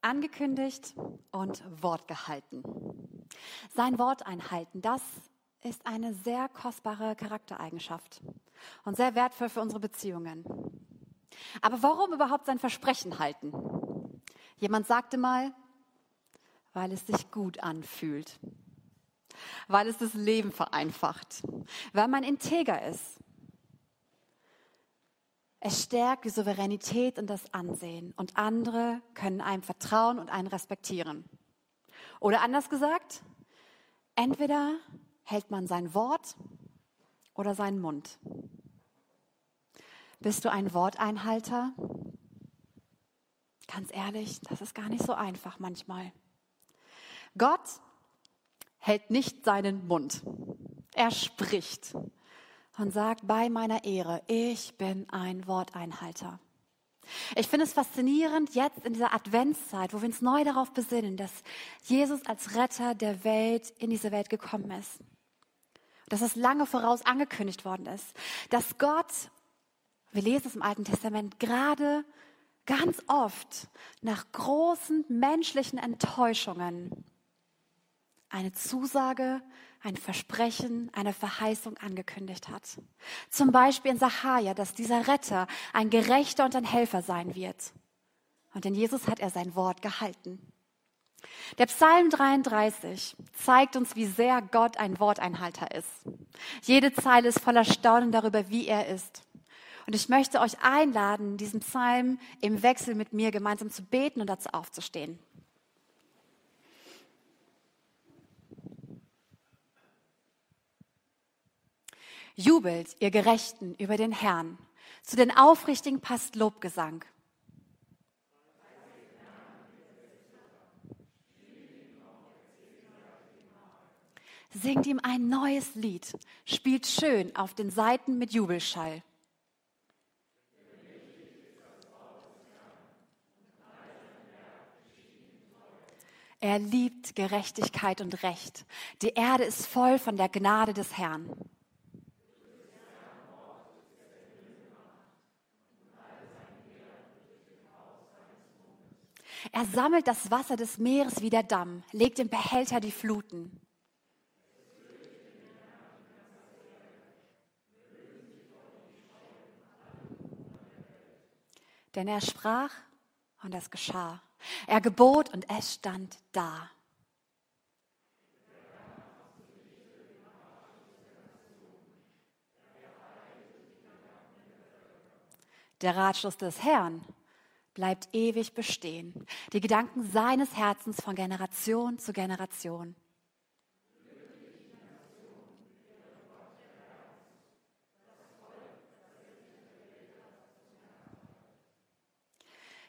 Angekündigt und Wort gehalten. Sein Wort einhalten, das ist eine sehr kostbare Charaktereigenschaft und sehr wertvoll für unsere Beziehungen. Aber warum überhaupt sein Versprechen halten? Jemand sagte mal, weil es sich gut anfühlt, weil es das Leben vereinfacht, weil man integer ist, es stärkt die Souveränität und das Ansehen und andere können einem vertrauen und einen respektieren. Oder anders gesagt, entweder hält man sein Wort oder seinen Mund. Bist du ein Worteinhalter? Ganz ehrlich, das ist gar nicht so einfach manchmal. Gott hält nicht seinen Mund. Er spricht und sagt bei meiner Ehre, ich bin ein Worteinhalter. Ich finde es faszinierend, jetzt in dieser Adventszeit, wo wir uns neu darauf besinnen, dass Jesus als Retter der Welt in diese Welt gekommen ist. Dass es lange voraus angekündigt worden ist. Dass Gott, wir lesen es im Alten Testament, gerade ganz oft nach großen menschlichen Enttäuschungen eine Zusage ein Versprechen, eine Verheißung angekündigt hat. Zum Beispiel in Sacharja, dass dieser Retter ein Gerechter und ein Helfer sein wird. Und in Jesus hat er sein Wort gehalten. Der Psalm 33 zeigt uns, wie sehr Gott ein Worteinhalter ist. Jede Zeile ist voller Staunen darüber, wie er ist. Und ich möchte euch einladen, diesen Psalm im Wechsel mit mir gemeinsam zu beten und dazu aufzustehen. Jubelt, ihr Gerechten, über den Herrn. Zu den Aufrichtigen passt Lobgesang. Singt ihm ein neues Lied, spielt schön auf den Seiten mit Jubelschall. Er liebt Gerechtigkeit und Recht. Die Erde ist voll von der Gnade des Herrn. Er sammelt das Wasser des Meeres wie der Damm, legt im Behälter die Fluten. Denn er sprach und es geschah. Er gebot und es stand da. Der Ratschluss des Herrn bleibt ewig bestehen. Die Gedanken seines Herzens von Generation zu Generation.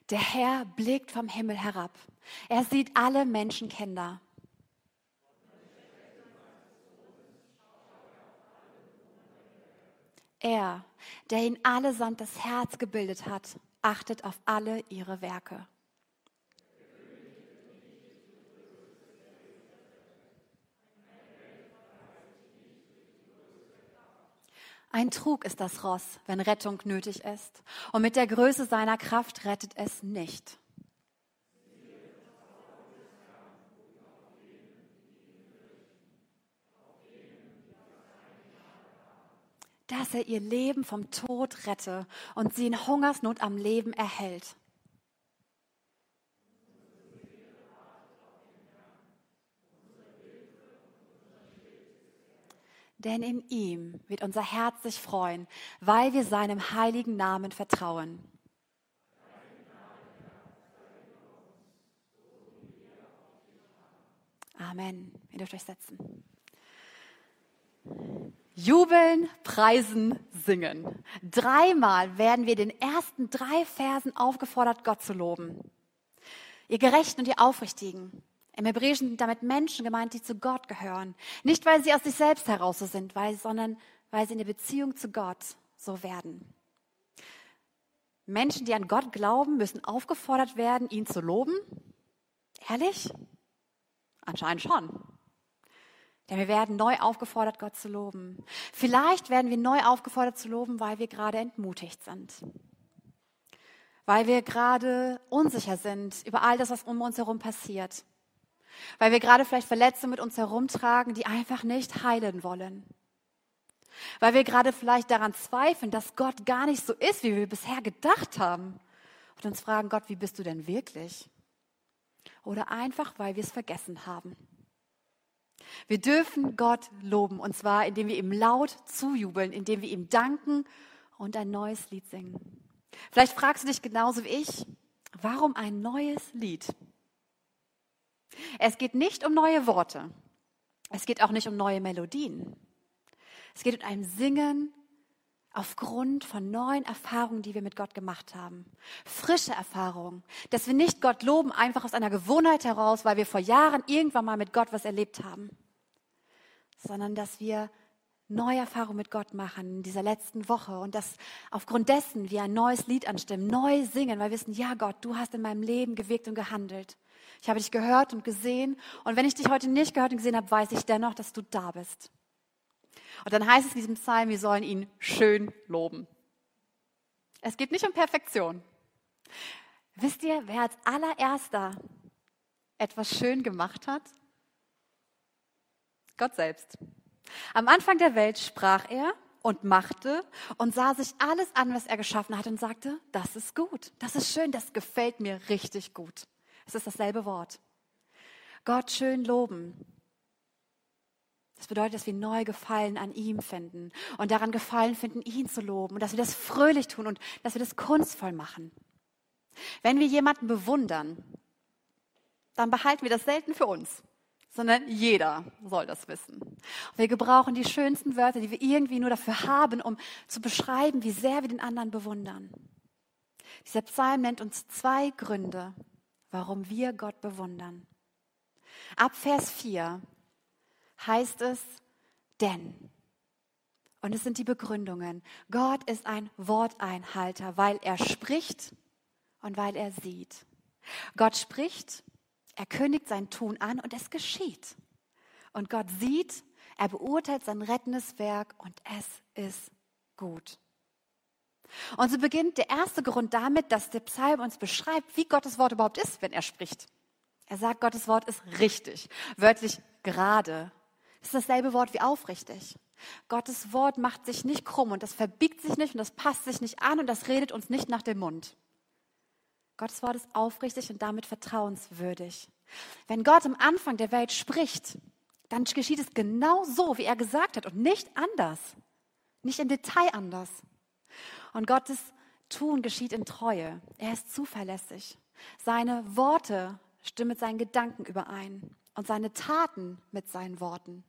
Der Herr blickt vom Himmel herab. Er sieht alle Menschenkinder. Er, der ihn allesamt das Herz gebildet hat achtet auf alle ihre Werke. Ein Trug ist das Ross, wenn Rettung nötig ist, und mit der Größe seiner Kraft rettet es nicht. Dass er ihr Leben vom Tod rette und sie in Hungersnot am Leben erhält. Denn in ihm wird unser Herz sich freuen, weil wir seinem heiligen Namen vertrauen. Amen. Ihr dürft euch setzen. Jubeln, preisen, singen. Dreimal werden wir den ersten drei Versen aufgefordert, Gott zu loben. Ihr Gerechten und ihr Aufrichtigen. Im Hebräischen sind damit Menschen gemeint, die zu Gott gehören. Nicht, weil sie aus sich selbst heraus so sind, weil, sondern weil sie in der Beziehung zu Gott so werden. Menschen, die an Gott glauben, müssen aufgefordert werden, ihn zu loben. Ehrlich? Anscheinend schon. Denn wir werden neu aufgefordert, Gott zu loben. Vielleicht werden wir neu aufgefordert zu loben, weil wir gerade entmutigt sind. weil wir gerade unsicher sind über all das, was um uns herum passiert, weil wir gerade vielleicht Verletzungen mit uns herumtragen, die einfach nicht heilen wollen, weil wir gerade vielleicht daran zweifeln, dass Gott gar nicht so ist, wie wir bisher gedacht haben und uns fragen, Gott, wie bist du denn wirklich? Oder einfach, weil wir es vergessen haben. Wir dürfen Gott loben, und zwar indem wir ihm laut zujubeln, indem wir ihm danken und ein neues Lied singen. Vielleicht fragst du dich genauso wie ich, warum ein neues Lied? Es geht nicht um neue Worte. Es geht auch nicht um neue Melodien. Es geht um ein Singen aufgrund von neuen Erfahrungen, die wir mit Gott gemacht haben. Frische Erfahrungen. Dass wir nicht Gott loben, einfach aus einer Gewohnheit heraus, weil wir vor Jahren irgendwann mal mit Gott was erlebt haben, sondern dass wir neue Erfahrungen mit Gott machen in dieser letzten Woche und dass aufgrund dessen wir ein neues Lied anstimmen, neu singen, weil wir wissen, ja Gott, du hast in meinem Leben gewirkt und gehandelt. Ich habe dich gehört und gesehen und wenn ich dich heute nicht gehört und gesehen habe, weiß ich dennoch, dass du da bist. Und dann heißt es in diesem Psalm, wir sollen ihn schön loben. Es geht nicht um Perfektion. Wisst ihr, wer als allererster etwas schön gemacht hat? Gott selbst. Am Anfang der Welt sprach er und machte und sah sich alles an, was er geschaffen hat und sagte, das ist gut, das ist schön, das gefällt mir richtig gut. Es ist dasselbe Wort. Gott schön loben. Das bedeutet, dass wir neu Gefallen an ihm finden und daran Gefallen finden, ihn zu loben und dass wir das fröhlich tun und dass wir das kunstvoll machen. Wenn wir jemanden bewundern, dann behalten wir das selten für uns, sondern jeder soll das wissen. Wir gebrauchen die schönsten Wörter, die wir irgendwie nur dafür haben, um zu beschreiben, wie sehr wir den anderen bewundern. Dieser Psalm nennt uns zwei Gründe, warum wir Gott bewundern. Ab Vers 4 heißt es denn. Und es sind die Begründungen. Gott ist ein Worteinhalter, weil er spricht und weil er sieht. Gott spricht, er kündigt sein Tun an und es geschieht. Und Gott sieht, er beurteilt sein rettendes Werk und es ist gut. Und so beginnt der erste Grund damit, dass der Psalm uns beschreibt, wie Gottes Wort überhaupt ist, wenn er spricht. Er sagt, Gottes Wort ist richtig, wörtlich gerade, das ist dasselbe Wort wie aufrichtig. Gottes Wort macht sich nicht krumm und das verbiegt sich nicht und das passt sich nicht an und das redet uns nicht nach dem Mund. Gottes Wort ist aufrichtig und damit vertrauenswürdig. Wenn Gott am Anfang der Welt spricht, dann geschieht es genau so, wie er gesagt hat und nicht anders. Nicht im Detail anders. Und Gottes Tun geschieht in Treue. Er ist zuverlässig. Seine Worte stimmen mit seinen Gedanken überein und seine Taten mit seinen Worten.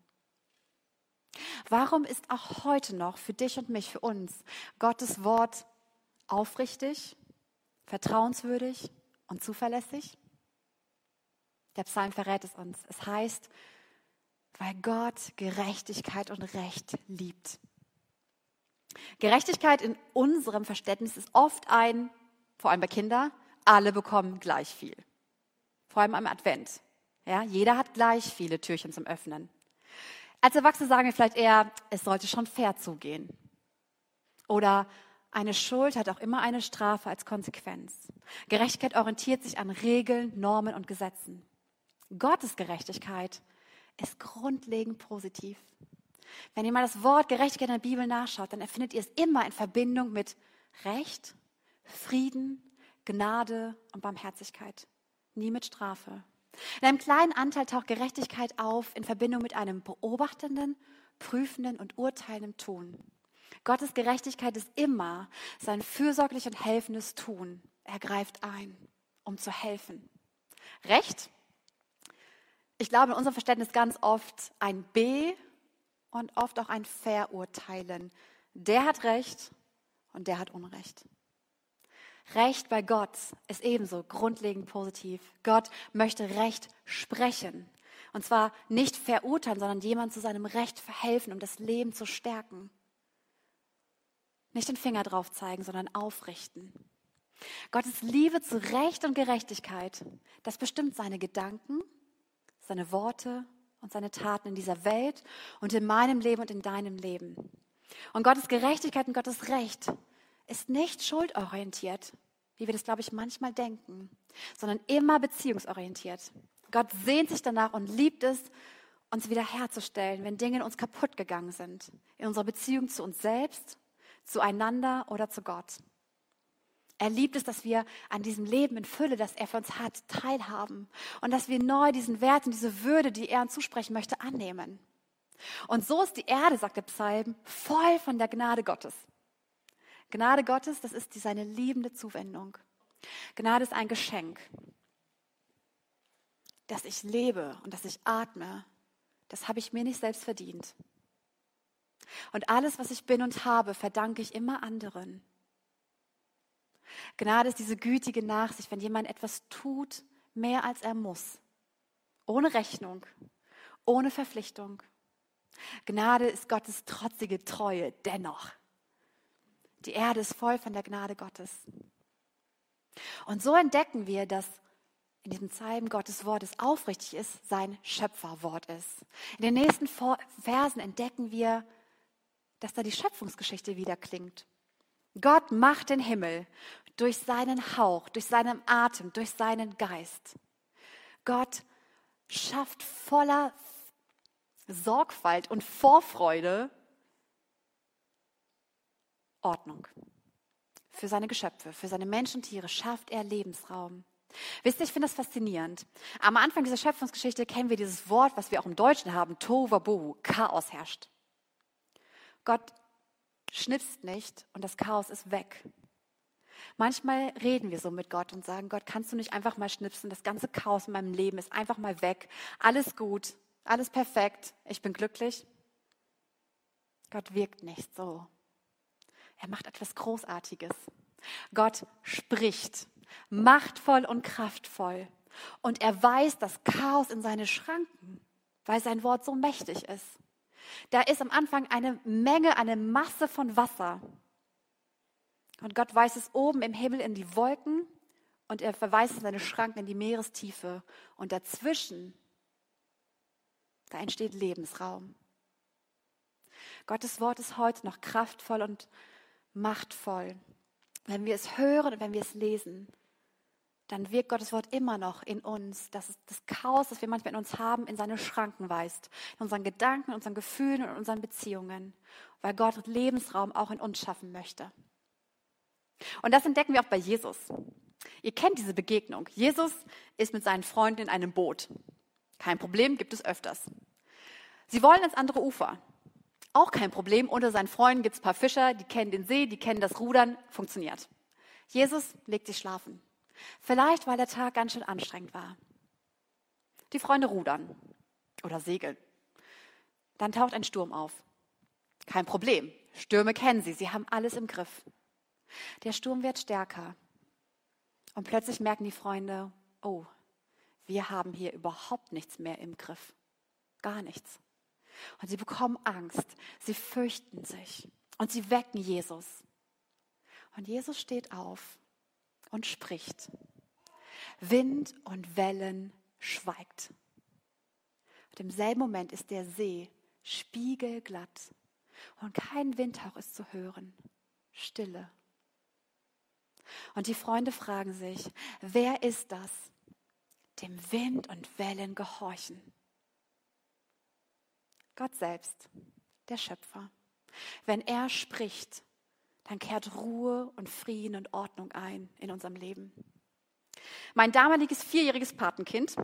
Warum ist auch heute noch für dich und mich, für uns, Gottes Wort aufrichtig, vertrauenswürdig und zuverlässig? Der Psalm verrät es uns. Es heißt, weil Gott Gerechtigkeit und Recht liebt. Gerechtigkeit in unserem Verständnis ist oft ein, vor allem bei Kindern, alle bekommen gleich viel. Vor allem am Advent. Ja, jeder hat gleich viele Türchen zum Öffnen. Als Erwachsene sagen wir vielleicht eher, es sollte schon fair zugehen. Oder eine Schuld hat auch immer eine Strafe als Konsequenz. Gerechtigkeit orientiert sich an Regeln, Normen und Gesetzen. Gottes Gerechtigkeit ist grundlegend positiv. Wenn ihr mal das Wort Gerechtigkeit in der Bibel nachschaut, dann erfindet ihr es immer in Verbindung mit Recht, Frieden, Gnade und Barmherzigkeit. Nie mit Strafe. In einem kleinen Anteil taucht Gerechtigkeit auf in Verbindung mit einem beobachtenden, prüfenden und urteilenden Tun. Gottes Gerechtigkeit ist immer sein fürsorglich und helfendes Tun. Er greift ein, um zu helfen. Recht? Ich glaube in unserem Verständnis ganz oft ein B und oft auch ein Verurteilen. Der hat Recht und der hat Unrecht. Recht bei Gott ist ebenso grundlegend positiv. Gott möchte Recht sprechen. Und zwar nicht verurteilen, sondern jemand zu seinem Recht verhelfen, um das Leben zu stärken. Nicht den Finger drauf zeigen, sondern aufrichten. Gottes Liebe zu Recht und Gerechtigkeit, das bestimmt seine Gedanken, seine Worte und seine Taten in dieser Welt und in meinem Leben und in deinem Leben. Und Gottes Gerechtigkeit und Gottes Recht ist nicht schuldorientiert. wie wir das, glaube ich, manchmal denken, sondern immer beziehungsorientiert. Gott sehnt sich danach und liebt es, uns wiederherzustellen, wenn Dinge in uns kaputt gegangen sind, in unserer Beziehung zu uns selbst, zueinander oder zu Gott. Er liebt es, dass wir an diesem Leben in Fülle, das er für uns hat, teilhaben und dass wir neu diesen Wert und diese Würde, die er uns zusprechen möchte, annehmen. Und so ist die Erde, sagt der Psalm, voll von der Gnade Gottes. Gnade Gottes, das ist die, seine liebende Zuwendung. Gnade ist ein Geschenk, dass ich lebe und dass ich atme das habe ich mir nicht selbst verdient. Und alles, was ich bin und habe, verdanke ich immer anderen. Gnade ist diese gütige Nachsicht, wenn jemand etwas tut, mehr als er muss. Ohne Rechnung, ohne Verpflichtung. Gnade ist Gottes trotzige Treue dennoch. Die Erde ist voll von der Gnade Gottes. Und so entdecken wir, dass in diesem Psalm Gottes Wort es aufrichtig ist, sein Schöpferwort ist. In den nächsten Versen entdecken wir, dass da die Schöpfungsgeschichte wieder klingt. Gott macht den Himmel durch seinen Hauch, durch seinen Atem, durch seinen Geist. Gott schafft voller Sorgfalt und Vorfreude Ordnung. Für seine Geschöpfe, für seine Menschen und Tiere schafft er Lebensraum. Wisst ihr, ich finde das faszinierend. Am Anfang dieser Schöpfungsgeschichte kennen wir dieses Wort, was wir auch im Deutschen haben, Tohuwabohu, Chaos herrscht. Gott schnipst nicht und das Chaos ist weg. Manchmal reden wir so mit Gott und sagen, Gott, kannst du nicht einfach mal schnipsen, das ganze Chaos in meinem Leben ist einfach mal weg, alles gut, alles perfekt, ich bin glücklich. Gott wirkt nicht so. Er macht etwas Großartiges. Gott spricht machtvoll und kraftvoll. Und er weist das Chaos in seine Schranken, weil sein Wort so mächtig ist. Da ist am Anfang eine Menge, eine Masse von Wasser. Und Gott weist es oben im Himmel in die Wolken und er verweist in seine Schranken in die Meerestiefe. Und dazwischen, da entsteht Lebensraum. Gottes Wort ist heute noch kraftvoll und machtvoll. Wenn wir es hören und wenn wir es lesen, dann wirkt Gottes Wort immer noch in uns, dass das Chaos, das wir manchmal in uns haben, in seine Schranken weist. In unseren Gedanken, in unseren Gefühlen und in unseren Beziehungen. Weil Gott Lebensraum auch in uns schaffen möchte. Und das entdecken wir auch bei Jesus. Ihr kennt diese Begegnung. Jesus ist mit seinen Freunden in einem Boot. Kein Problem, gibt es öfters. Sie wollen ins andere Ufer. Auch kein Problem. Unter seinen Freunden gibt es ein paar Fischer, die kennen den See, die kennen das Rudern, funktioniert. Jesus legt sich schlafen. Vielleicht, weil der Tag ganz schön anstrengend war. Die Freunde rudern oder segeln. Dann taucht ein Sturm auf. Kein Problem. Stürme kennen sie. Sie haben alles im Griff. Der Sturm wird stärker. Und plötzlich merken die Freunde, oh, wir haben hier überhaupt nichts mehr im Griff. Gar nichts. Und sie bekommen Angst. Sie fürchten sich. Und sie wecken Jesus. Und Jesus steht auf und spricht. Wind und Wellen schweigt. Und im selben Moment ist der See spiegelglatt und kein Windhauch ist zu hören. Stille. Und die Freunde fragen sich, wer ist das, dem Wind und Wellen gehorchen? Gott selbst, der Schöpfer. Wenn er spricht, dann kehrt Ruhe und Frieden und Ordnung ein in unserem Leben. Mein damaliges vierjähriges Patenkind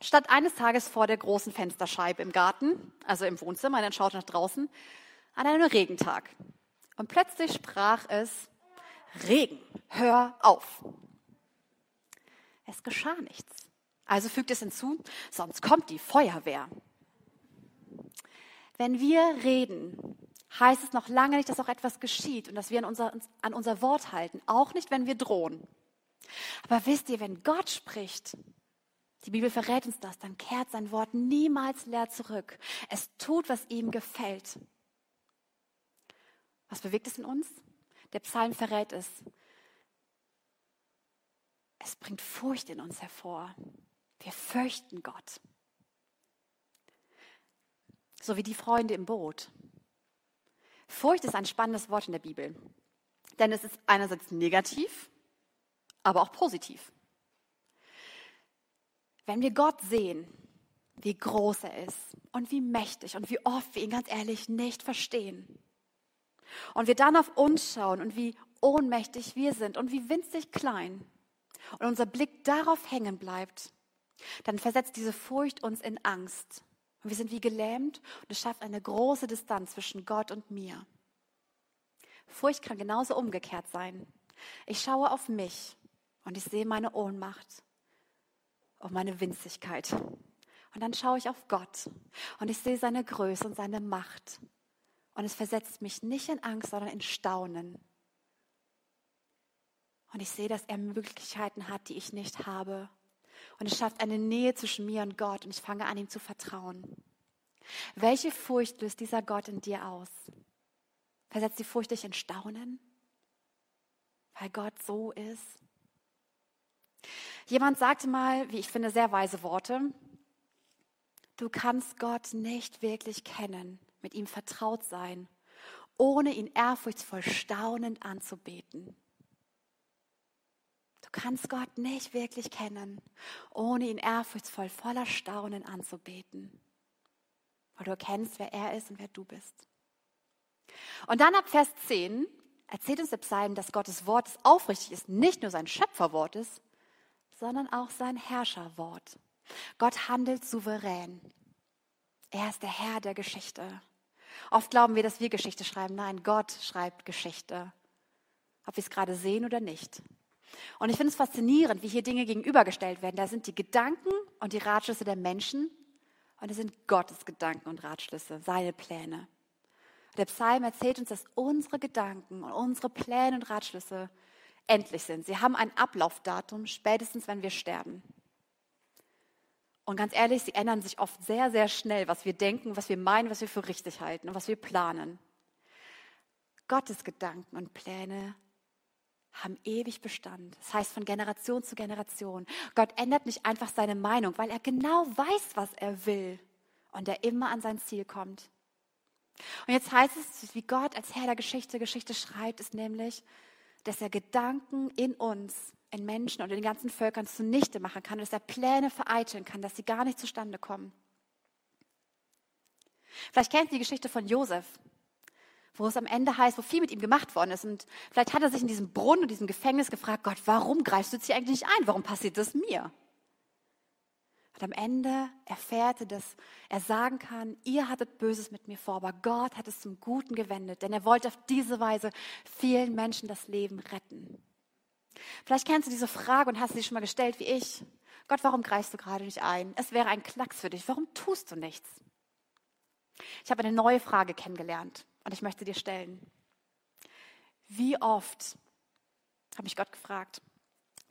stand eines Tages vor der großen Fensterscheibe im Garten, also im Wohnzimmer, dann schaute nach draußen, an einem Regentag. Und plötzlich sprach es, Regen, hör auf. Es geschah nichts. Also fügt es hinzu, sonst kommt die Feuerwehr. Wenn wir reden, heißt es noch lange nicht, dass auch etwas geschieht und dass wir an unser, an unser Wort halten. Auch nicht, wenn wir drohen. Aber wisst ihr, wenn Gott spricht, die Bibel verrät uns das, dann kehrt sein Wort niemals leer zurück. Es tut, was ihm gefällt. Was bewegt es in uns? Der Psalm verrät es. Es bringt Furcht in uns hervor. Wir fürchten Gott. So wie die Freunde im Boot. Furcht ist ein spannendes Wort in der Bibel, denn es ist einerseits negativ, aber auch positiv. Wenn wir Gott sehen, wie groß er ist und wie mächtig und wie oft wir ihn ganz ehrlich nicht verstehen, und wir dann auf uns schauen und wie ohnmächtig wir sind und wie winzig klein und unser Blick darauf hängen bleibt, dann versetzt diese Furcht uns in Angst. Und wir sind wie gelähmt und es schafft eine große Distanz zwischen Gott und mir. Furcht kann genauso umgekehrt sein. Ich schaue auf mich und ich sehe meine Ohnmacht und meine Winzigkeit. Und dann schaue ich auf Gott und ich sehe seine Größe und seine Macht. Und es versetzt mich nicht in Angst, sondern in Staunen. Und ich sehe, dass er Möglichkeiten hat, die ich nicht habe. Und es schafft eine Nähe zwischen mir und Gott und ich fange an, ihm zu vertrauen. Welche Furcht löst dieser Gott in dir aus? Versetzt die Furcht dich in Staunen? Weil Gott so ist? Jemand sagte mal, wie ich finde, sehr weise Worte. Du kannst Gott nicht wirklich kennen, mit ihm vertraut sein, ohne ihn ehrfurchtsvoll staunend anzubeten. Kannst Gott nicht wirklich kennen, ohne ihn ehrfurchtsvoll voller Staunen anzubeten. Weil du erkennst, wer er ist und wer du bist. Und dann ab Vers 10 erzählt uns der Psalm, dass Gottes Wort aufrichtig ist, nicht nur sein Schöpferwort ist, sondern auch sein Herrscherwort. Gott handelt souverän. Er ist der Herr der Geschichte. Oft glauben wir, dass wir Geschichte schreiben. Nein, Gott schreibt Geschichte. Ob wir es gerade sehen oder nicht. Und ich finde es faszinierend, wie hier Dinge gegenübergestellt werden. Da sind die Gedanken und die Ratschlüsse der Menschen und es sind Gottes Gedanken und Ratschlüsse, seine Pläne. Der Psalm erzählt uns, dass unsere Gedanken und unsere Pläne und Ratschlüsse endlich sind. Sie haben ein Ablaufdatum, spätestens wenn wir sterben. Und ganz ehrlich, sie ändern sich oft sehr, sehr schnell, was wir denken, was wir meinen, was wir für richtig halten und was wir planen. Gottes Gedanken und Pläne haben ewig Bestand. Das heißt von Generation zu Generation. Gott ändert nicht einfach seine Meinung, weil er genau weiß, was er will und er immer an sein Ziel kommt. Und jetzt heißt es, wie Gott als Herr der Geschichte Geschichte schreibt, ist nämlich, dass er Gedanken in uns, in Menschen und in den ganzen Völkern zunichte machen kann, dass er Pläne vereiteln kann, dass sie gar nicht zustande kommen. Vielleicht kennt ihr die Geschichte von Josef wo es am Ende heißt, wo viel mit ihm gemacht worden ist. Und vielleicht hat er sich in diesem Brunnen und diesem Gefängnis gefragt, Gott, warum greifst du jetzt hier eigentlich nicht ein? Warum passiert das mir? Und am Ende erfährt er, dass er sagen kann, ihr hattet Böses mit mir vor, aber Gott hat es zum Guten gewendet, denn er wollte auf diese Weise vielen Menschen das Leben retten. Vielleicht kennst du diese Frage und hast sie schon mal gestellt wie ich. Gott, warum greifst du gerade nicht ein? Es wäre ein Klacks für dich. Warum tust du nichts? Ich habe eine neue Frage kennengelernt. Und ich möchte dir stellen, wie oft, habe ich Gott gefragt,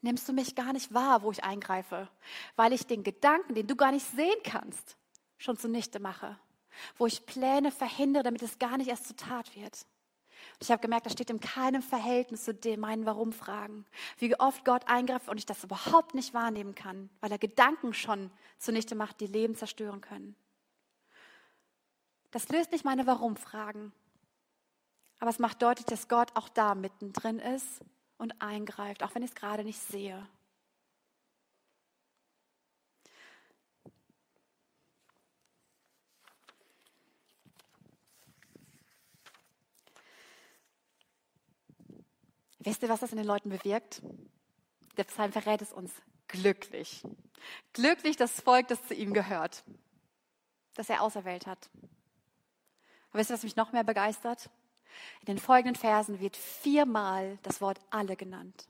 nimmst du mich gar nicht wahr, wo ich eingreife, weil ich den Gedanken, den du gar nicht sehen kannst, schon zunichte mache, wo ich Pläne verhindere, damit es gar nicht erst zur Tat wird. Und ich habe gemerkt, das steht in keinem Verhältnis zu dem meinen Warum-Fragen. Wie oft Gott eingreift und ich das überhaupt nicht wahrnehmen kann, weil er Gedanken schon zunichte macht, die Leben zerstören können. Das löst nicht meine Warum-Fragen, aber es macht deutlich, dass Gott auch da mittendrin ist und eingreift, auch wenn ich es gerade nicht sehe. Wisst ihr, was das in den Leuten bewirkt? Der Psalm verrät es uns. Glücklich. Glücklich das Volk, das zu ihm gehört, das er auserwählt hat. Aber wisst ihr, was mich noch mehr begeistert? In den folgenden Versen wird viermal das Wort alle genannt.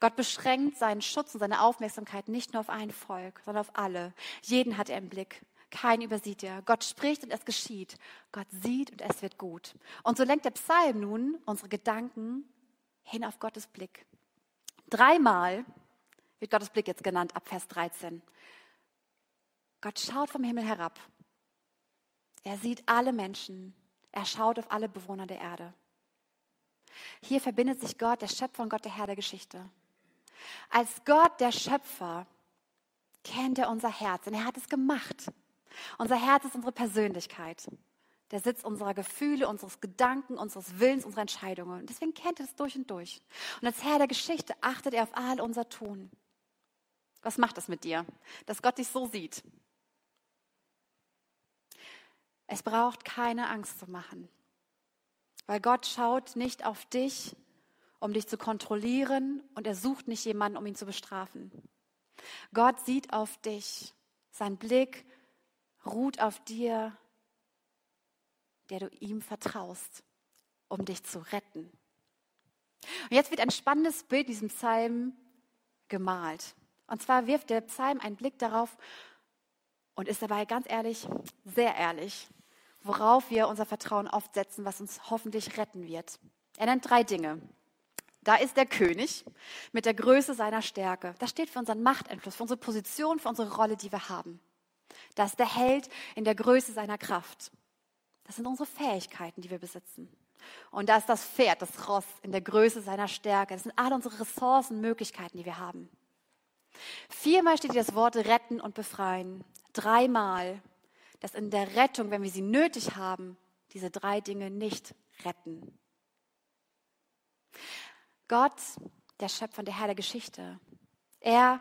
Gott beschränkt seinen Schutz und seine Aufmerksamkeit nicht nur auf ein Volk, sondern auf alle. Jeden hat er im Blick. Keinen übersieht er. Gott spricht und es geschieht. Gott sieht und es wird gut. Und so lenkt der Psalm nun unsere Gedanken hin auf Gottes Blick. Dreimal wird Gottes Blick jetzt genannt ab Vers 13. Gott schaut vom Himmel herab. Er sieht alle Menschen. Er schaut auf alle Bewohner der Erde. Hier verbindet sich Gott, der Schöpfer und Gott, der Herr der Geschichte. Als Gott, der Schöpfer, kennt er unser Herz und er hat es gemacht. Unser Herz ist unsere Persönlichkeit. der Sitz unserer Gefühle, unseres Gedanken, unseres Willens, unserer Entscheidungen. Und deswegen kennt er es durch und durch. Und als Herr der Geschichte achtet er auf all unser Tun. Was macht das mit dir, dass Gott dich so sieht? Es braucht keine Angst zu machen, weil Gott schaut nicht auf dich, um dich zu kontrollieren und er sucht nicht jemanden, um ihn zu bestrafen. Gott sieht auf dich. Sein Blick ruht auf dir, der du ihm vertraust, um dich zu retten. Und jetzt wird ein spannendes Bild in diesem Psalm gemalt. Und zwar wirft der Psalm einen Blick darauf und ist dabei ganz ehrlich, sehr ehrlich, worauf wir unser Vertrauen oft setzen, was uns hoffentlich retten wird. Er nennt drei Dinge. Da ist der König mit der Größe seiner Stärke. Das steht für unseren Machteinfluss, für unsere Position, für unsere Rolle, die wir haben. Das ist der Held in der Größe seiner Kraft. Das sind unsere Fähigkeiten, die wir besitzen. Und da ist das Pferd, das Ross in der Größe seiner Stärke. Das sind alle unsere Ressourcen, Möglichkeiten, die wir haben. Viermal steht hier das Wort retten und befreien. Dreimal, dass in der Rettung, wenn wir sie nötig haben, diese drei Dinge nicht retten. Gott, der Schöpfer und der Herr der Geschichte, er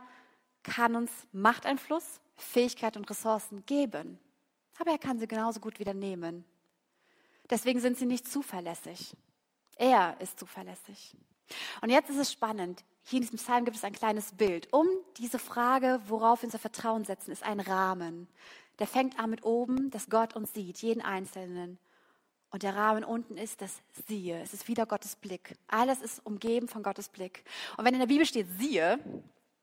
kann uns Machteinfluss, Fähigkeit und Ressourcen geben, aber er kann sie genauso gut wieder nehmen. Deswegen sind sie nicht zuverlässig. Er ist zuverlässig. Und jetzt ist es spannend. Hier in diesem Psalm gibt es ein kleines Bild. Um diese Frage, worauf wir unser Vertrauen setzen, ist ein Rahmen. Der fängt an mit oben, dass Gott uns sieht, jeden Einzelnen. Und der Rahmen unten ist das Siehe. Es ist wieder Gottes Blick. Alles ist umgeben von Gottes Blick. Und wenn in der Bibel steht Siehe,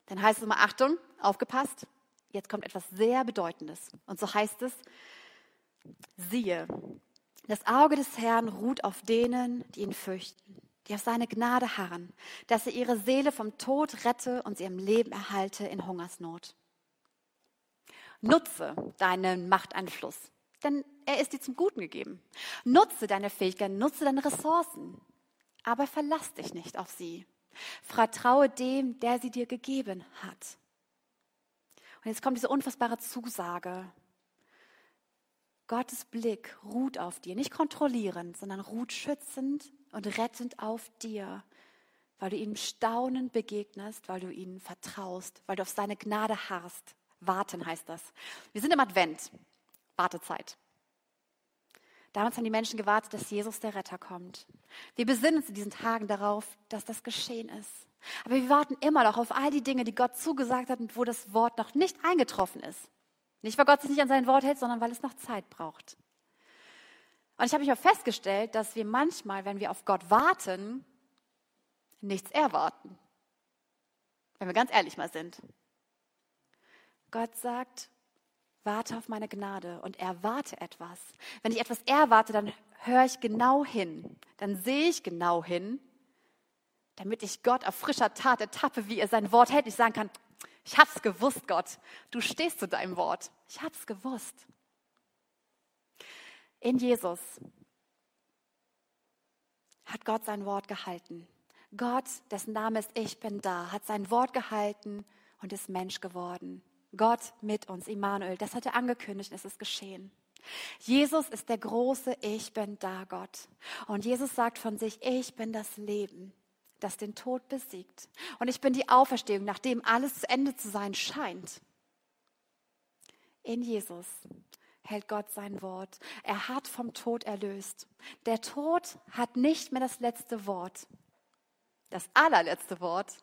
dann heißt es immer Achtung, aufgepasst. Jetzt kommt etwas sehr Bedeutendes. Und so heißt es, siehe, das Auge des Herrn ruht auf denen, die ihn fürchten, die auf seine Gnade harren, dass er ihre Seele vom Tod rette und sie im Leben erhalte in Hungersnot. Nutze deinen Machteinfluss, denn er ist dir zum Guten gegeben. Nutze deine Fähigkeiten, nutze deine Ressourcen, aber verlass dich nicht auf sie. Vertraue dem, der sie dir gegeben hat. Und jetzt kommt diese unfassbare Zusage. Gottes Blick ruht auf dir, nicht kontrollierend, sondern ruht schützend und rettend auf dir, weil du ihm staunend begegnest, weil du ihm vertraust, weil du auf seine Gnade harrst. Warten heißt das. Wir sind im Advent, Wartezeit. Damals haben die Menschen gewartet, dass Jesus der Retter kommt. Wir besinnen uns in diesen Tagen darauf, dass das geschehen ist. Aber wir warten immer noch auf all die Dinge, die Gott zugesagt hat und wo das Wort noch nicht eingetroffen ist. Nicht, weil Gott sich nicht an sein Wort hält, sondern weil es noch Zeit braucht. Und ich habe mich auch festgestellt, dass wir manchmal, wenn wir auf Gott warten, nichts erwarten. Wenn wir ganz ehrlich mal sind. Gott sagt, warte auf meine Gnade und erwarte etwas. Wenn ich etwas erwarte, dann höre ich genau hin. Dann sehe ich genau hin, damit ich Gott auf frischer Tat ertappe, wie er sein Wort hält. Ich sagen kann, ich hab's gewusst, Gott. Du stehst zu deinem Wort. Ich hab's gewusst. In Jesus hat Gott sein Wort gehalten. Gott, dessen Name ist Ich bin da, hat sein Wort gehalten und ist Mensch geworden. Gott mit uns, Immanuel, das hat er angekündigt und es ist geschehen. Jesus ist der große Ich bin da Gott. Und Jesus sagt von sich, ich bin das Leben das den Tod besiegt. Und ich bin die Auferstehung, nachdem alles zu Ende zu sein scheint. In Jesus hält Gott sein Wort. Er hat vom Tod erlöst. Der Tod hat nicht mehr das letzte Wort. Das allerletzte Wort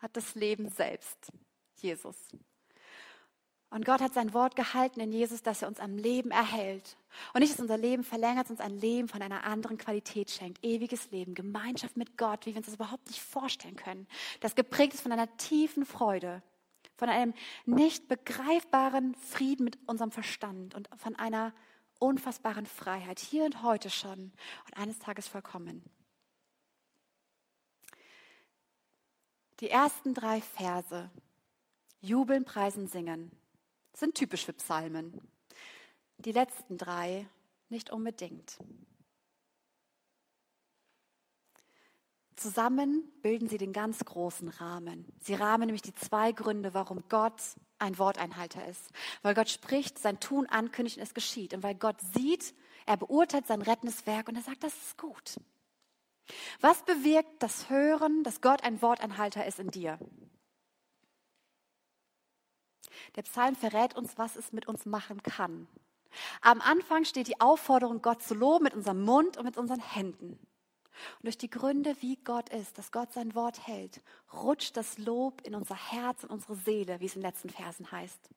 hat das Leben selbst, Jesus. Und Gott hat sein Wort gehalten in Jesus, dass er uns am Leben erhält. Und nicht, dass unser Leben verlängert, uns ein Leben von einer anderen Qualität schenkt. Ewiges Leben, Gemeinschaft mit Gott, wie wir uns das überhaupt nicht vorstellen können. Das geprägt ist von einer tiefen Freude, von einem nicht begreifbaren Frieden mit unserem Verstand und von einer unfassbaren Freiheit, hier und heute schon und eines Tages vollkommen. Die ersten drei Verse, jubeln, preisen, singen, sind typisch für Psalmen. Die letzten drei nicht unbedingt. Zusammen bilden sie den ganz großen Rahmen. Sie rahmen nämlich die zwei Gründe, warum Gott ein Worteinhalter ist. Weil Gott spricht, sein Tun ankündigt und es geschieht. Und weil Gott sieht, Er beurteilt sein rettendes Werk und er sagt, das ist gut. Was bewirkt das Hören, dass Gott ein Worteinhalter ist in dir? Der Psalm verrät uns, was es mit uns machen kann. Am Anfang steht die Aufforderung, Gott zu loben mit unserem Mund und mit unseren Händen. Und durch die Gründe, wie Gott ist, dass Gott sein Wort hält, rutscht das Lob in unser Herz und unsere Seele, wie es in den letzten Versen heißt.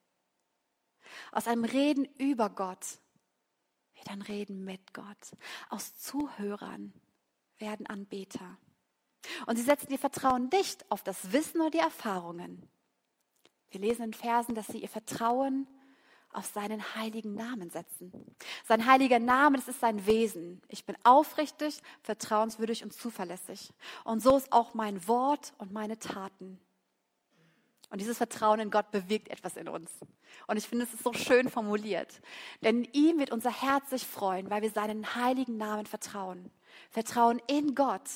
Aus einem Reden über Gott wird ein Reden mit Gott. Aus Zuhörern werden Anbeter. Und sie setzen ihr Vertrauen nicht auf das Wissen oder die Erfahrungen. Wir lesen in Versen, dass sie ihr Vertrauen auf seinen heiligen Namen setzen. Sein heiliger Name, das ist sein Wesen. Ich bin aufrichtig, vertrauenswürdig und zuverlässig. Und so ist auch mein Wort und meine Taten. Und dieses Vertrauen in Gott bewirkt etwas in uns. Und ich finde, es ist so schön formuliert. Denn ihm wird unser Herz sich freuen, weil wir seinen heiligen Namen vertrauen. Vertrauen in Gott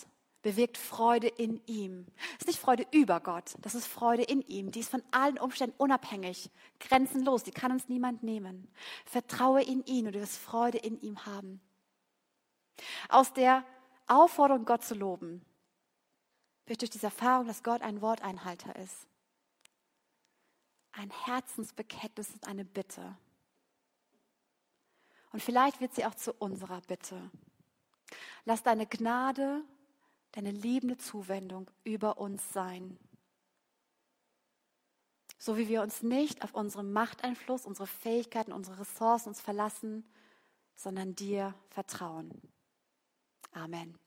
bewirkt Freude in ihm. Es ist nicht Freude über Gott, das ist Freude in ihm. Die ist von allen Umständen unabhängig, grenzenlos, die kann uns niemand nehmen. Vertraue in ihn und du wirst Freude in ihm haben. Aus der Aufforderung, Gott zu loben, wird durch diese Erfahrung, dass Gott ein Worteinhalter ist, ein Herzensbekenntnis und eine Bitte. Und vielleicht wird sie auch zu unserer Bitte. Lass deine Gnade deine liebende Zuwendung über uns sein. So wie wir uns nicht auf unseren Machteinfluss, unsere Fähigkeiten, unsere Ressourcen uns verlassen, sondern dir vertrauen. Amen.